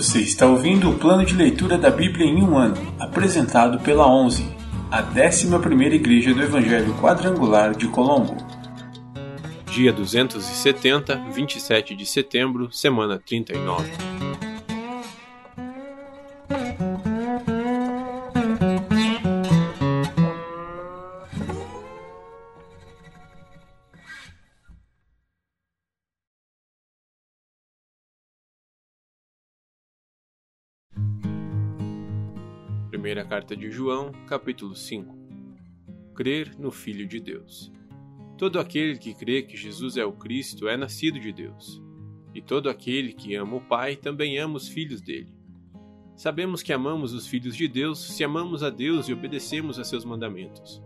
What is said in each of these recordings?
Você está ouvindo o plano de leitura da Bíblia em um ano, apresentado pela 11, a 11ª Igreja do Evangelho Quadrangular de Colombo. Dia 270, 27 de setembro, semana 39. Primeira carta de João, capítulo 5. Crer no Filho de Deus. Todo aquele que crê que Jesus é o Cristo é nascido de Deus. E todo aquele que ama o Pai também ama os filhos dele. Sabemos que amamos os filhos de Deus se amamos a Deus e obedecemos a seus mandamentos.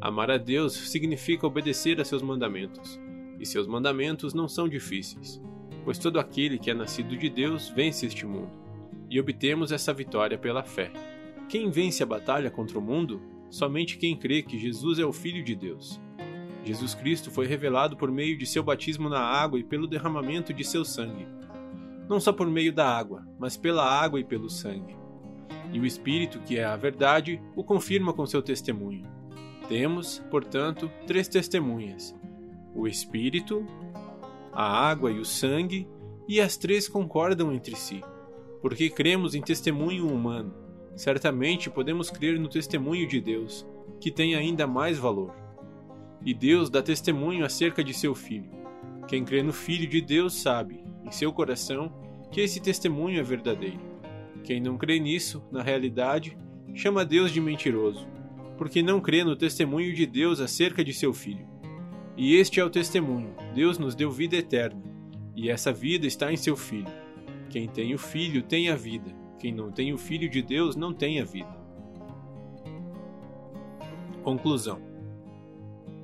Amar a Deus significa obedecer a seus mandamentos, e seus mandamentos não são difíceis, pois todo aquele que é nascido de Deus vence este mundo, e obtemos essa vitória pela fé. Quem vence a batalha contra o mundo? Somente quem crê que Jesus é o Filho de Deus. Jesus Cristo foi revelado por meio de seu batismo na água e pelo derramamento de seu sangue. Não só por meio da água, mas pela água e pelo sangue. E o Espírito, que é a verdade, o confirma com seu testemunho. Temos, portanto, três testemunhas: o Espírito, a água e o sangue, e as três concordam entre si, porque cremos em testemunho humano certamente podemos crer no testemunho de Deus, que tem ainda mais valor. E Deus dá testemunho acerca de seu Filho. Quem crê no Filho de Deus sabe, em seu coração, que esse testemunho é verdadeiro. Quem não crê nisso, na realidade, chama Deus de mentiroso, porque não crê no testemunho de Deus acerca de seu Filho. E este é o testemunho: Deus nos deu vida eterna, e essa vida está em seu Filho. Quem tem o Filho tem a vida. Quem não tem o Filho de Deus não tem a vida. Conclusão.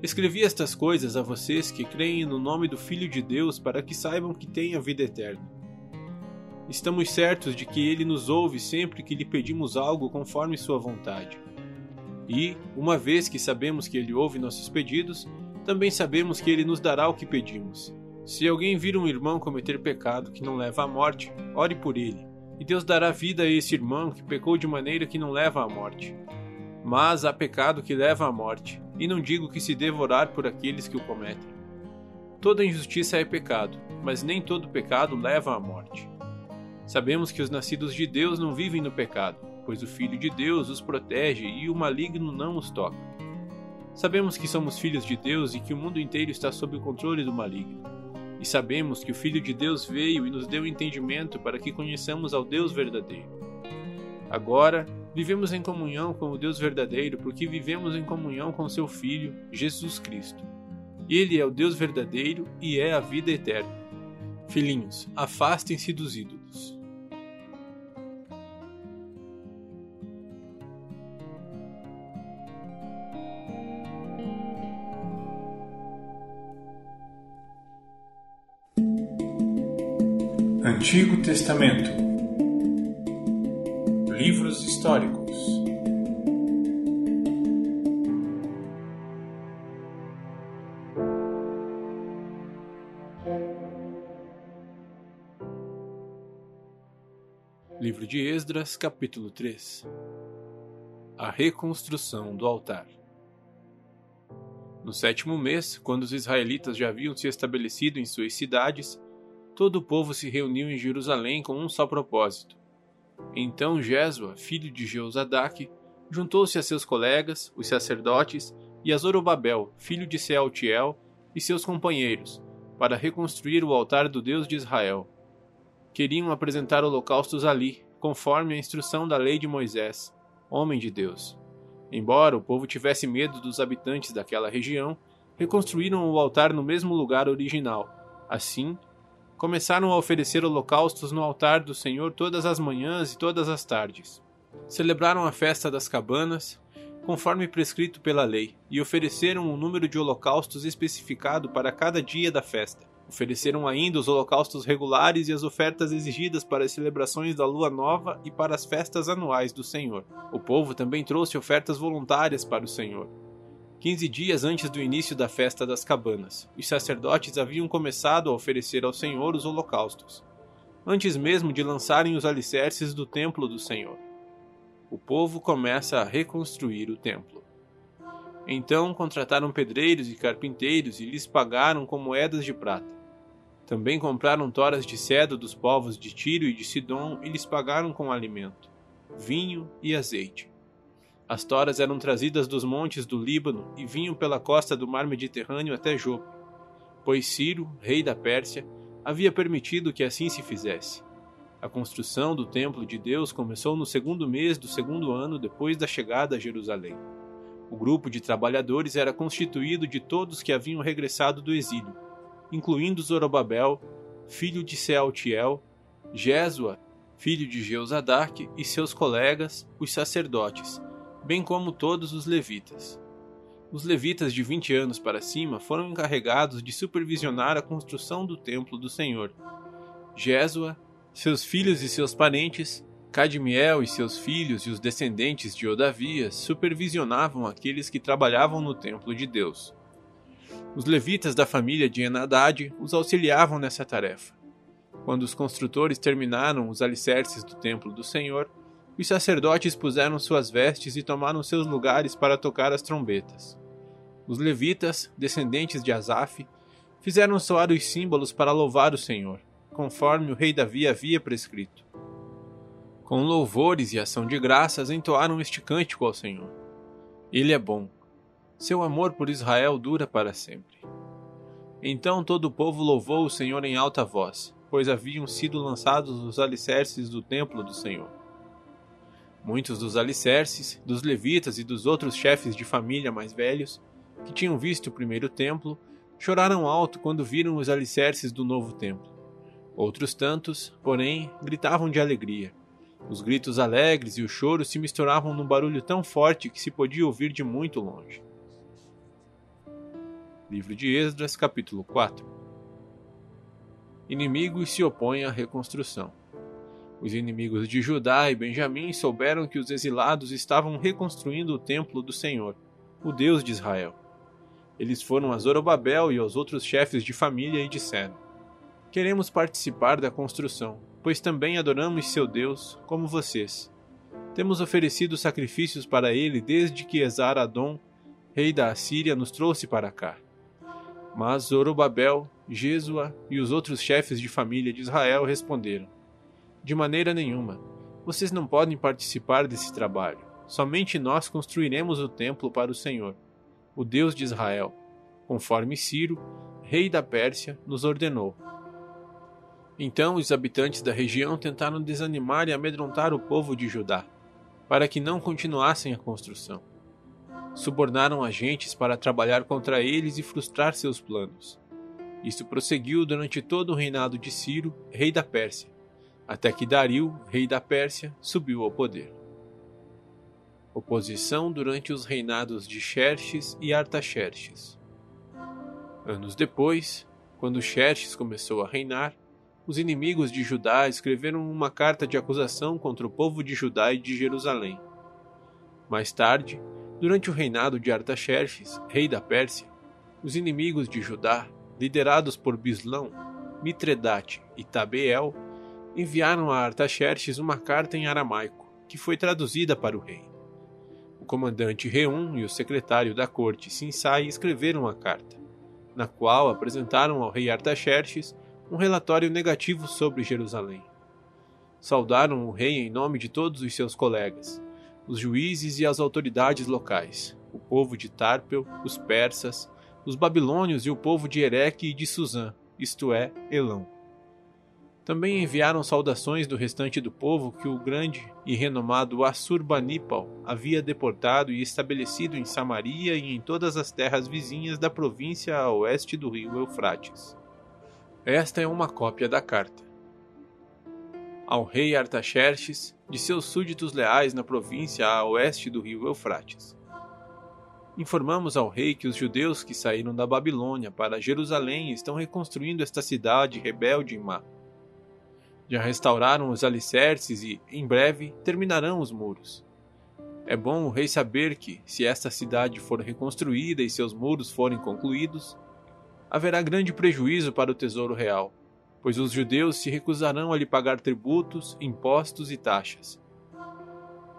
Escrevi estas coisas a vocês que creem no nome do Filho de Deus para que saibam que têm a vida eterna. Estamos certos de que Ele nos ouve sempre que lhe pedimos algo conforme Sua vontade. E, uma vez que sabemos que Ele ouve nossos pedidos, também sabemos que Ele nos dará o que pedimos. Se alguém vir um irmão cometer pecado que não leva à morte, ore por ele e Deus dará vida a esse irmão que pecou de maneira que não leva à morte. Mas há pecado que leva à morte, e não digo que se devorar por aqueles que o cometem. Toda injustiça é pecado, mas nem todo pecado leva à morte. Sabemos que os nascidos de Deus não vivem no pecado, pois o Filho de Deus os protege e o maligno não os toca. Sabemos que somos filhos de Deus e que o mundo inteiro está sob o controle do maligno. E sabemos que o Filho de Deus veio e nos deu entendimento para que conheçamos ao Deus verdadeiro. Agora, vivemos em comunhão com o Deus verdadeiro porque vivemos em comunhão com seu Filho, Jesus Cristo. Ele é o Deus verdadeiro e é a vida eterna. Filhinhos, afastem-se dos ídolos. Antigo Testamento. Livros históricos. Livro de Esdras, capítulo 3 A reconstrução do altar. No sétimo mês, quando os israelitas já haviam se estabelecido em suas cidades, todo o povo se reuniu em Jerusalém com um só propósito. Então Jesua, filho de Jeozadak, juntou-se a seus colegas, os sacerdotes, e a Zorobabel, filho de Sealtiel, e seus companheiros, para reconstruir o altar do Deus de Israel. Queriam apresentar holocaustos ali, conforme a instrução da lei de Moisés, homem de Deus. Embora o povo tivesse medo dos habitantes daquela região, reconstruíram o altar no mesmo lugar original. Assim, começaram a oferecer holocaustos no altar do Senhor todas as manhãs e todas as tardes. Celebraram a festa das cabanas, conforme prescrito pela lei, e ofereceram um número de holocaustos especificado para cada dia da festa. Ofereceram ainda os holocaustos regulares e as ofertas exigidas para as celebrações da lua nova e para as festas anuais do Senhor. O povo também trouxe ofertas voluntárias para o Senhor. Quinze dias antes do início da festa das cabanas, os sacerdotes haviam começado a oferecer ao Senhor os holocaustos. antes mesmo de lançarem os alicerces do templo do Senhor. O povo começa a reconstruir o templo. Então contrataram pedreiros e carpinteiros e lhes pagaram com moedas de prata. Também compraram toras de cedro dos povos de Tiro e de Sidom e lhes pagaram com alimento, vinho e azeite. As toras eram trazidas dos montes do Líbano e vinham pela costa do mar Mediterrâneo até Jope, pois Ciro, rei da Pérsia, havia permitido que assim se fizesse. A construção do templo de Deus começou no segundo mês do segundo ano depois da chegada a Jerusalém. O grupo de trabalhadores era constituído de todos que haviam regressado do exílio, incluindo Zorobabel, filho de Sealtiel, Jesua, filho de Jeuzadaque, e seus colegas, os sacerdotes, bem como todos os levitas. Os levitas de 20 anos para cima foram encarregados de supervisionar a construção do templo do Senhor. Jesua, seus filhos e seus parentes, Cadmiel e seus filhos e os descendentes de Odavias supervisionavam aqueles que trabalhavam no templo de Deus. Os levitas da família de Enadad os auxiliavam nessa tarefa. Quando os construtores terminaram os alicerces do templo do Senhor, os sacerdotes puseram suas vestes e tomaram seus lugares para tocar as trombetas. Os levitas, descendentes de Asaf, fizeram soar os símbolos para louvar o Senhor, conforme o rei Davi havia prescrito. Com louvores e ação de graças entoaram este cântico ao Senhor. Ele é bom. Seu amor por Israel dura para sempre. Então todo o povo louvou o Senhor em alta voz, pois haviam sido lançados os alicerces do templo do Senhor. Muitos dos alicerces, dos levitas e dos outros chefes de família mais velhos, que tinham visto o primeiro templo, choraram alto quando viram os alicerces do novo templo. Outros tantos, porém, gritavam de alegria. Os gritos alegres e o choro se misturavam num barulho tão forte que se podia ouvir de muito longe. Livro de Esdras, capítulo 4 Inimigos se opõem à reconstrução. Os inimigos de Judá e Benjamim souberam que os exilados estavam reconstruindo o templo do Senhor, o Deus de Israel. Eles foram a Zorobabel e aos outros chefes de família e disseram: Queremos participar da construção, pois também adoramos seu Deus, como vocês. Temos oferecido sacrifícios para ele desde que Esar-Adom, rei da Assíria, nos trouxe para cá. Mas Zorobabel, Jesua e os outros chefes de família de Israel responderam: de maneira nenhuma. Vocês não podem participar desse trabalho. Somente nós construiremos o templo para o Senhor, o Deus de Israel, conforme Ciro, rei da Pérsia, nos ordenou. Então os habitantes da região tentaram desanimar e amedrontar o povo de Judá, para que não continuassem a construção. Subornaram agentes para trabalhar contra eles e frustrar seus planos. Isso prosseguiu durante todo o reinado de Ciro, rei da Pérsia, até que Dario, rei da Pérsia, subiu ao poder. Oposição durante os reinados de Xerxes e Artaxerxes. Anos depois, quando Xerxes começou a reinar, os inimigos de Judá escreveram uma carta de acusação contra o povo de Judá e de Jerusalém. Mais tarde, durante o reinado de Artaxerxes, rei da Pérsia, os inimigos de Judá, liderados por Bislão, Mitredate e Tabeel, enviaram a Artaxerxes uma carta em aramaico, que foi traduzida para o rei. O comandante Reum e o secretário da corte Sinsai escreveram a carta, na qual apresentaram ao rei Artaxerxes um relatório negativo sobre Jerusalém. Saudaram o rei em nome de todos os seus colegas, os juízes e as autoridades locais, o povo de Tarpel, os persas, os babilônios e o povo de Ereque e de Suzã, isto é, Elão. Também enviaram saudações do restante do povo que o grande e renomado Assurbanipal havia deportado e estabelecido em Samaria e em todas as terras vizinhas da província a oeste do rio Eufrates. Esta é uma cópia da carta. Ao rei Artaxerxes, de seus súditos leais na província a oeste do rio Eufrates. Informamos ao rei que os judeus que saíram da Babilônia para Jerusalém estão reconstruindo esta cidade rebelde e má já restauraram os alicerces e, em breve, terminarão os muros. É bom o rei saber que, se esta cidade for reconstruída e seus muros forem concluídos, haverá grande prejuízo para o tesouro real, pois os judeus se recusarão a lhe pagar tributos, impostos e taxas.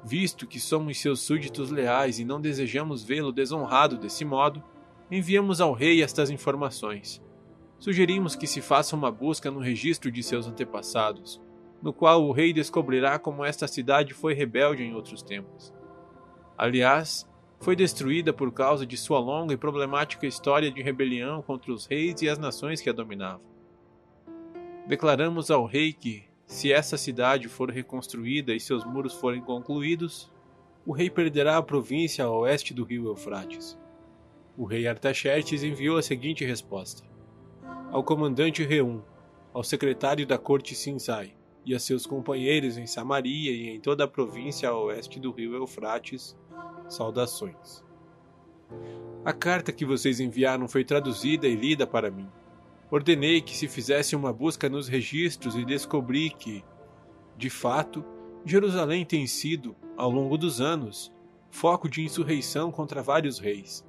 Visto que somos seus súditos leais e não desejamos vê-lo desonrado desse modo, enviamos ao rei estas informações. Sugerimos que se faça uma busca no registro de seus antepassados, no qual o rei descobrirá como esta cidade foi rebelde em outros tempos. Aliás, foi destruída por causa de sua longa e problemática história de rebelião contra os reis e as nações que a dominavam. Declaramos ao rei que, se essa cidade for reconstruída e seus muros forem concluídos, o rei perderá a província a oeste do rio Eufrates. O rei Artaxerxes enviou a seguinte resposta: Ao comandante Reum, ao secretário da corte Sinsai e a seus companheiros em Samaria e em toda a província a oeste do rio Eufrates, saudações. A carta que vocês enviaram foi traduzida e lida para mim ordenei que se fizesse uma busca nos registros e descobri que, de fato, Jerusalém tem sido, ao longo dos anos, foco de insurreição contra vários reis.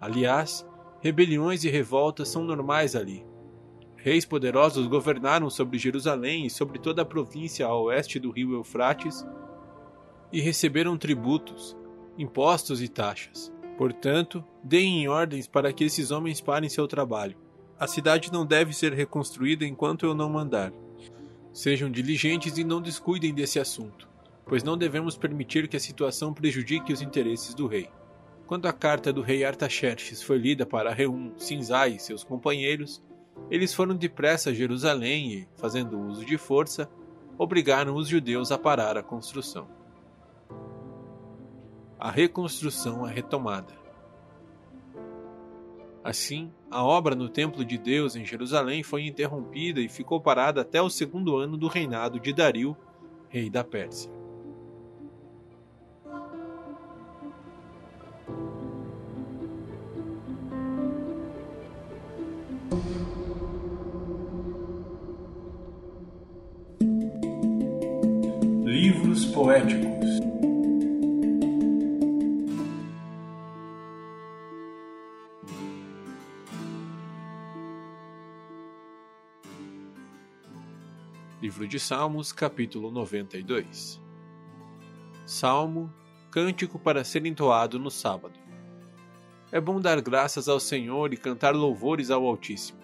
Aliás, rebeliões e revoltas são normais ali. Reis poderosos governaram sobre Jerusalém e sobre toda a província a oeste do rio Eufrates e receberam tributos, impostos e taxas. Portanto, deem ordens para que esses homens parem seu trabalho a cidade não deve ser reconstruída enquanto eu não mandar. Sejam diligentes e não descuidem desse assunto, pois não devemos permitir que a situação prejudique os interesses do rei. Quando a carta do rei Artaxerxes foi lida para Reum, Sinzai e seus companheiros, eles foram depressa a Jerusalém e, fazendo uso de força, obrigaram os judeus a parar a construção. A reconstrução é retomada. Assim, a obra no Templo de Deus em Jerusalém foi interrompida e ficou parada até o segundo ano do reinado de Dario, rei da Pérsia. Poéticos Livro de Salmos, capítulo 92 Salmo, cântico para ser entoado no sábado. É bom dar graças ao Senhor e cantar louvores ao Altíssimo.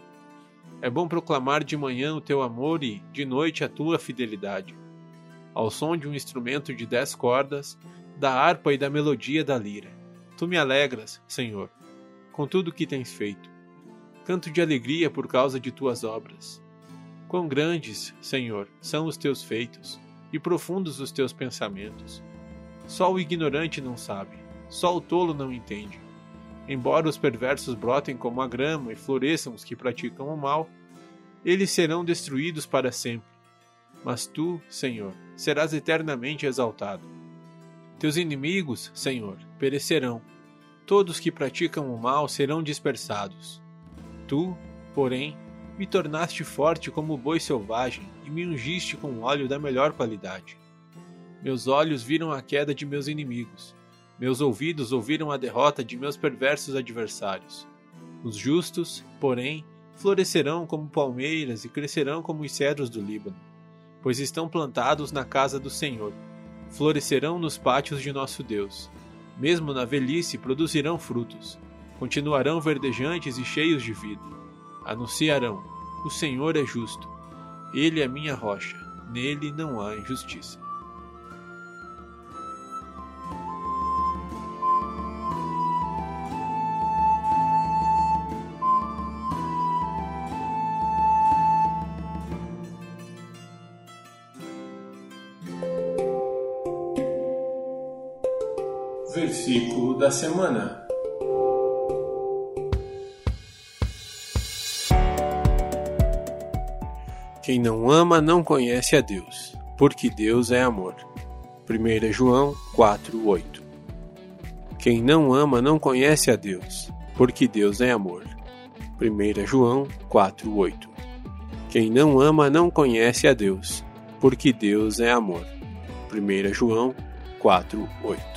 É bom proclamar de manhã o teu amor e, de noite, a tua fidelidade. Ao som de um instrumento de dez cordas, da harpa e da melodia da lira. Tu me alegras, Senhor, com tudo o que tens feito. Canto de alegria por causa de tuas obras Quão grandes, Senhor, são os teus feitos, e profundos os teus pensamentos. Só o ignorante não sabe, só o tolo não entende. Embora os perversos brotem como a grama e floresçam os que praticam o mal, eles serão destruídos para sempre. Mas tu, Senhor, serás eternamente exaltado. Teus inimigos, Senhor, perecerão. Todos que praticam o mal serão dispersados. Tu, porém, me tornaste forte como boi selvagem e me ungiste com óleo da melhor qualidade. Meus olhos viram a queda de meus inimigos. Meus ouvidos ouviram a derrota de meus perversos adversários. Os justos, porém, florescerão como palmeiras e crescerão como os cedros do Líbano, pois estão plantados na casa do Senhor. Florescerão nos pátios de nosso Deus. Mesmo na velhice produzirão frutos. Continuarão verdejantes e cheios de vida anunciarão: O Senhor é justo, ele é minha rocha, nele não há injustiça. Da semana. Quem não ama não conhece a Deus, porque Deus é amor. 1 João 4:8. Quem não ama não conhece a Deus, porque Deus é amor. 1 João 4:8. Quem não ama não conhece a Deus, porque Deus é amor. 1 João 4:8.